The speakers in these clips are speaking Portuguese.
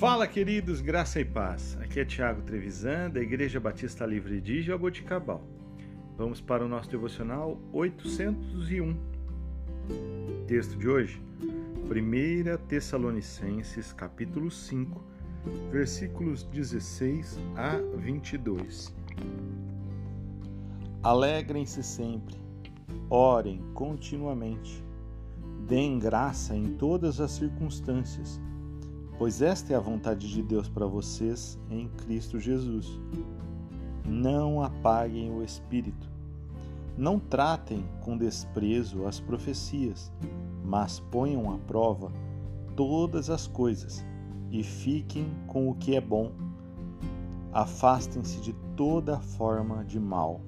Fala, queridos, graça e paz. Aqui é Tiago Trevisan, da Igreja Batista Livre de Jaboticabal. Vamos para o nosso devocional 801. Texto de hoje, 1 Tessalonicenses, capítulo 5, versículos 16 a 22. Alegrem-se sempre, orem continuamente, deem graça em todas as circunstâncias pois esta é a vontade de Deus para vocês em Cristo Jesus. Não apaguem o espírito. Não tratem com desprezo as profecias, mas ponham à prova todas as coisas e fiquem com o que é bom. Afastem-se de toda forma de mal.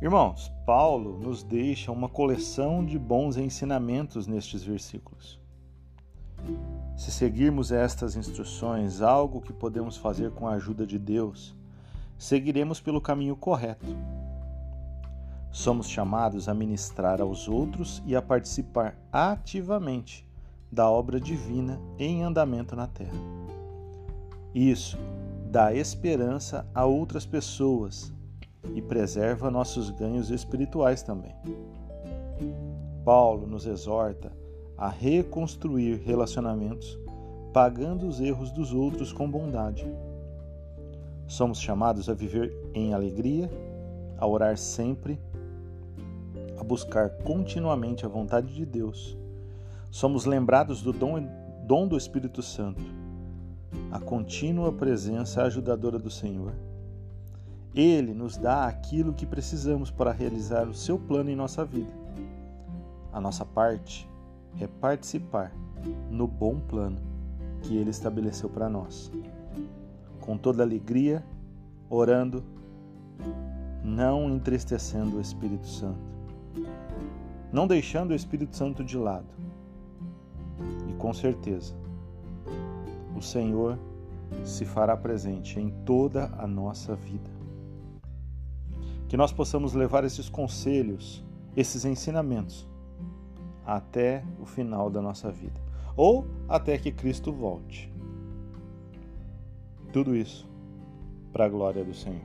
Irmãos, Paulo nos deixa uma coleção de bons ensinamentos nestes versículos. Se seguirmos estas instruções, algo que podemos fazer com a ajuda de Deus, seguiremos pelo caminho correto. Somos chamados a ministrar aos outros e a participar ativamente da obra divina em andamento na terra. Isso dá esperança a outras pessoas e preserva nossos ganhos espirituais também. Paulo nos exorta a reconstruir relacionamentos, pagando os erros dos outros com bondade. Somos chamados a viver em alegria, a orar sempre, a buscar continuamente a vontade de Deus. Somos lembrados do dom, dom do Espírito Santo, a contínua presença ajudadora do Senhor. Ele nos dá aquilo que precisamos para realizar o seu plano em nossa vida. A nossa parte é participar no bom plano que Ele estabeleceu para nós. Com toda alegria, orando, não entristecendo o Espírito Santo, não deixando o Espírito Santo de lado. E com certeza, o Senhor se fará presente em toda a nossa vida. Que nós possamos levar esses conselhos, esses ensinamentos até o final da nossa vida ou até que Cristo volte. Tudo isso para a glória do Senhor.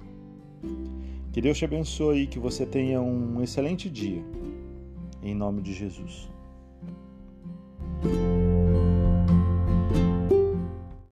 Que Deus te abençoe e que você tenha um excelente dia. Em nome de Jesus.